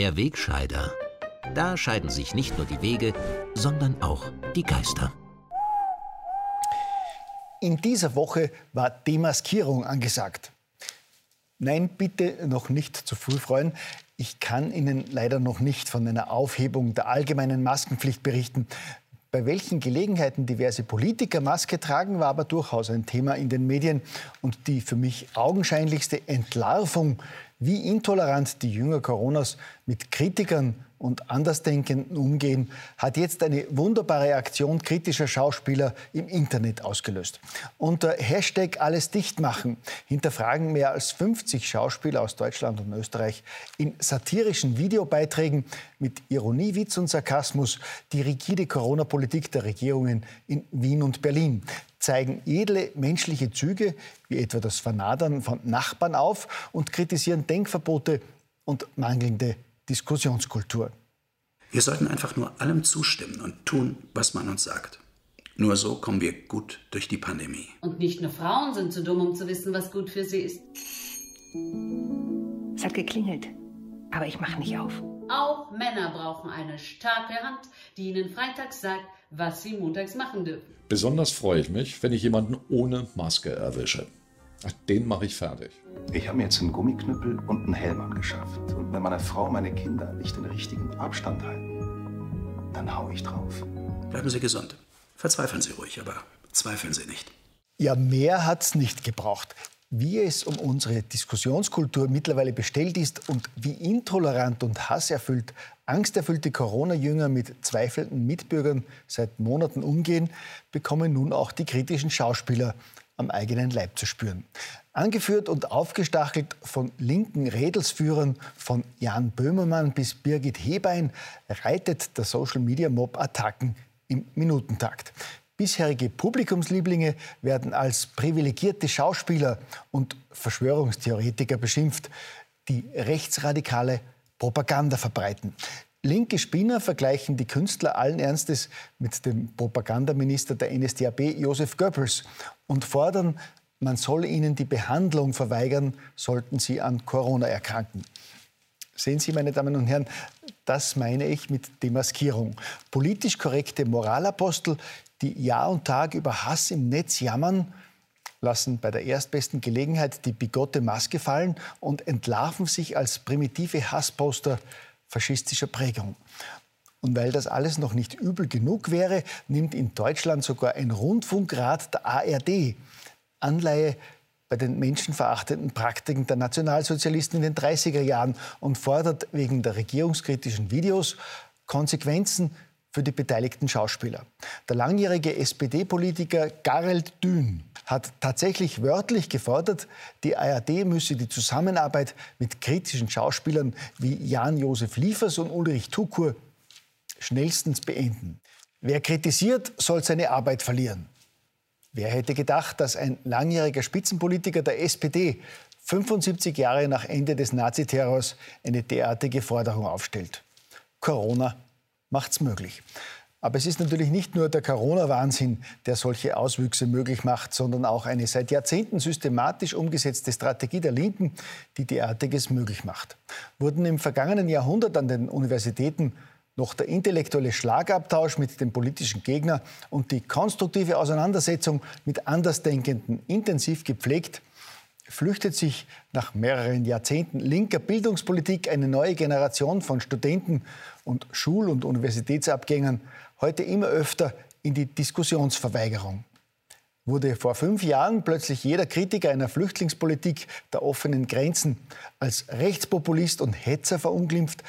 Der Wegscheider. Da scheiden sich nicht nur die Wege, sondern auch die Geister. In dieser Woche war Demaskierung angesagt. Nein, bitte noch nicht zu früh freuen. Ich kann Ihnen leider noch nicht von einer Aufhebung der allgemeinen Maskenpflicht berichten. Bei welchen Gelegenheiten diverse Politiker Maske tragen, war aber durchaus ein Thema in den Medien. Und die für mich augenscheinlichste Entlarvung wie intolerant die Jünger Coronas mit Kritikern und Andersdenkenden umgehen, hat jetzt eine wunderbare Aktion kritischer Schauspieler im Internet ausgelöst. Unter Hashtag alles dicht machen hinterfragen mehr als 50 Schauspieler aus Deutschland und Österreich in satirischen Videobeiträgen mit Ironie, Witz und Sarkasmus die rigide Corona-Politik der Regierungen in Wien und Berlin zeigen edle menschliche Züge, wie etwa das Vernadern von Nachbarn auf und kritisieren Denkverbote und mangelnde Diskussionskultur. Wir sollten einfach nur allem zustimmen und tun, was man uns sagt. Nur so kommen wir gut durch die Pandemie. Und nicht nur Frauen sind zu dumm, um zu wissen, was gut für sie ist. Es hat geklingelt, aber ich mache nicht auf. Auch Männer brauchen eine starke Hand, die ihnen freitags sagt, was sie montags machen dürfen. Besonders freue ich mich, wenn ich jemanden ohne Maske erwische. Den mache ich fertig. Ich habe mir jetzt einen Gummiknüppel und einen Helm angeschafft. Und wenn meine Frau und meine Kinder nicht den richtigen Abstand halten, dann hau ich drauf. Bleiben Sie gesund. Verzweifeln Sie ruhig, aber zweifeln Sie nicht. Ja, mehr hat's nicht gebraucht. Wie es um unsere Diskussionskultur mittlerweile bestellt ist und wie intolerant und hasserfüllt angsterfüllte Corona-Jünger mit zweifelnden Mitbürgern seit Monaten umgehen, bekommen nun auch die kritischen Schauspieler am eigenen Leib zu spüren. Angeführt und aufgestachelt von linken Redelsführern von Jan Böhmermann bis Birgit Hebein reitet der Social-Media-Mob Attacken im Minutentakt. Bisherige Publikumslieblinge werden als privilegierte Schauspieler und Verschwörungstheoretiker beschimpft, die rechtsradikale Propaganda verbreiten. Linke Spinner vergleichen die Künstler allen Ernstes mit dem Propagandaminister der NSDAP Josef Goebbels und fordern, man solle ihnen die Behandlung verweigern, sollten sie an Corona erkranken. Sehen Sie, meine Damen und Herren, das meine ich mit Demaskierung. Politisch korrekte Moralapostel, die Jahr und Tag über Hass im Netz jammern, lassen bei der erstbesten Gelegenheit die bigotte Maske fallen und entlarven sich als primitive Hassposter faschistischer Prägung. Und weil das alles noch nicht übel genug wäre, nimmt in Deutschland sogar ein Rundfunkrat der ARD Anleihe bei den menschenverachtenden Praktiken der Nationalsozialisten in den 30er Jahren und fordert wegen der regierungskritischen Videos Konsequenzen für die beteiligten Schauspieler. Der langjährige SPD-Politiker Gareld Dün hat tatsächlich wörtlich gefordert, die ARD müsse die Zusammenarbeit mit kritischen Schauspielern wie Jan-Josef Liefers und Ulrich Tukur schnellstens beenden. Wer kritisiert, soll seine Arbeit verlieren. Wer hätte gedacht, dass ein langjähriger Spitzenpolitiker der SPD 75 Jahre nach Ende des Naziterrors eine derartige Forderung aufstellt? Corona macht's möglich. Aber es ist natürlich nicht nur der Corona-Wahnsinn, der solche Auswüchse möglich macht, sondern auch eine seit Jahrzehnten systematisch umgesetzte Strategie der Linken, die derartiges möglich macht. Wurden im vergangenen Jahrhundert an den Universitäten noch der intellektuelle Schlagabtausch mit dem politischen Gegner und die konstruktive Auseinandersetzung mit Andersdenkenden intensiv gepflegt, flüchtet sich nach mehreren Jahrzehnten linker Bildungspolitik eine neue Generation von Studenten und Schul- und Universitätsabgängern heute immer öfter in die Diskussionsverweigerung. Wurde vor fünf Jahren plötzlich jeder Kritiker einer Flüchtlingspolitik der offenen Grenzen als Rechtspopulist und Hetzer verunglimpft,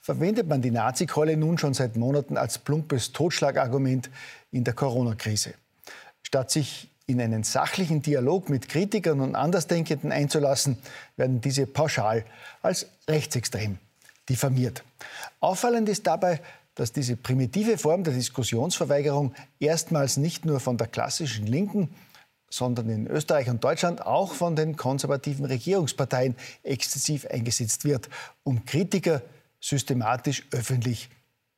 verwendet man die Nazikeule nun schon seit Monaten als plumpes Totschlagargument in der Corona-Krise. Statt sich in einen sachlichen Dialog mit Kritikern und Andersdenkenden einzulassen, werden diese pauschal als rechtsextrem diffamiert. Auffallend ist dabei, dass diese primitive Form der Diskussionsverweigerung erstmals nicht nur von der klassischen Linken, sondern in Österreich und Deutschland auch von den konservativen Regierungsparteien exzessiv eingesetzt wird, um Kritiker systematisch öffentlich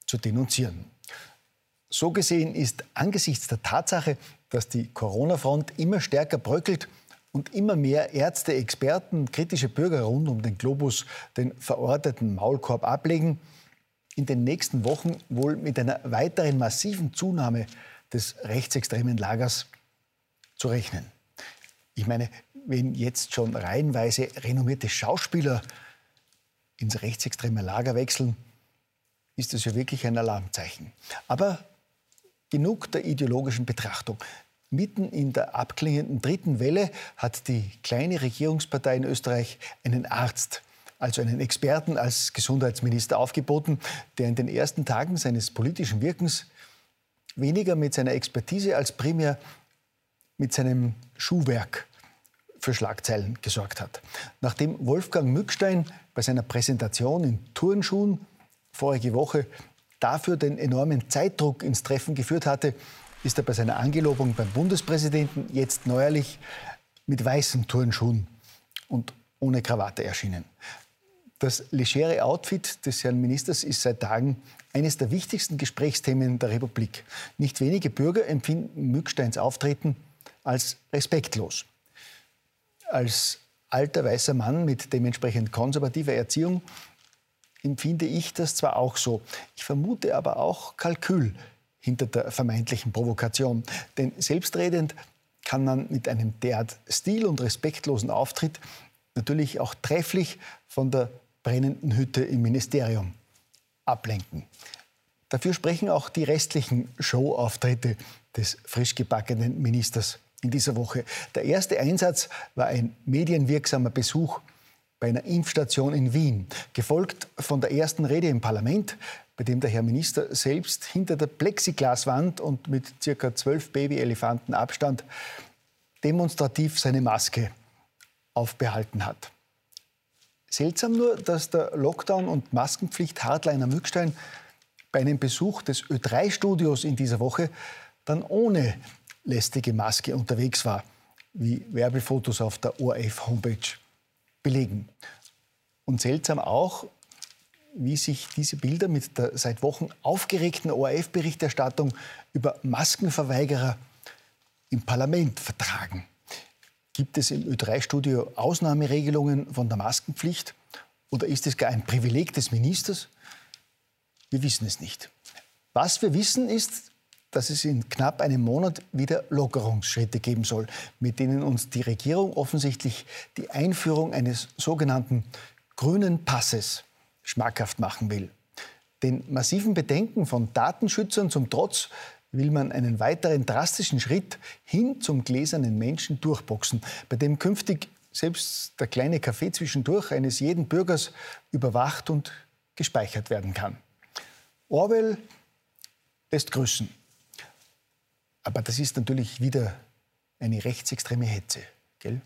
zu denunzieren. So gesehen ist angesichts der Tatsache, dass die Corona-Front immer stärker bröckelt, und immer mehr Ärzte, Experten, kritische Bürger rund um den Globus den verorteten Maulkorb ablegen, in den nächsten Wochen wohl mit einer weiteren massiven Zunahme des rechtsextremen Lagers zu rechnen. Ich meine, wenn jetzt schon reihenweise renommierte Schauspieler ins rechtsextreme Lager wechseln, ist das ja wirklich ein Alarmzeichen. Aber genug der ideologischen Betrachtung. Mitten in der abklingenden dritten Welle hat die kleine Regierungspartei in Österreich einen Arzt, also einen Experten als Gesundheitsminister aufgeboten, der in den ersten Tagen seines politischen Wirkens weniger mit seiner Expertise als primär mit seinem Schuhwerk für Schlagzeilen gesorgt hat. Nachdem Wolfgang Mückstein bei seiner Präsentation in Turnschuhen vorige Woche dafür den enormen Zeitdruck ins Treffen geführt hatte, ist er bei seiner Angelobung beim Bundespräsidenten jetzt neuerlich mit weißen Turnschuhen und ohne Krawatte erschienen. Das legere Outfit des Herrn Ministers ist seit Tagen eines der wichtigsten Gesprächsthemen der Republik. Nicht wenige Bürger empfinden Mücksteins Auftreten als respektlos. Als alter weißer Mann mit dementsprechend konservativer Erziehung empfinde ich das zwar auch so. Ich vermute aber auch Kalkül hinter der vermeintlichen Provokation. Denn selbstredend kann man mit einem derart stil- und respektlosen Auftritt natürlich auch trefflich von der brennenden Hütte im Ministerium ablenken. Dafür sprechen auch die restlichen Showauftritte des frisch gebackenen Ministers in dieser Woche. Der erste Einsatz war ein medienwirksamer Besuch bei einer Impfstation in Wien, gefolgt von der ersten Rede im Parlament, bei dem der Herr Minister selbst hinter der Plexiglaswand und mit circa zwölf Babyelefanten Abstand demonstrativ seine Maske aufbehalten hat. Seltsam nur, dass der Lockdown- und Maskenpflicht-Hardliner Mückstein bei einem Besuch des Ö3-Studios in dieser Woche dann ohne lästige Maske unterwegs war, wie Werbefotos auf der ORF-Homepage belegen. Und seltsam auch, wie sich diese Bilder mit der seit Wochen aufgeregten ORF-Berichterstattung über Maskenverweigerer im Parlament vertragen. Gibt es im Ö3-Studio Ausnahmeregelungen von der Maskenpflicht oder ist es gar ein Privileg des Ministers? Wir wissen es nicht. Was wir wissen ist, dass es in knapp einem Monat wieder Lockerungsschritte geben soll, mit denen uns die Regierung offensichtlich die Einführung eines sogenannten grünen Passes schmackhaft machen will. Den massiven Bedenken von Datenschützern zum Trotz will man einen weiteren drastischen Schritt hin zum gläsernen Menschen durchboxen, bei dem künftig selbst der kleine Kaffee zwischendurch eines jeden Bürgers überwacht und gespeichert werden kann. Orwell lässt grüßen. Aber das ist natürlich wieder eine rechtsextreme Hetze, gell?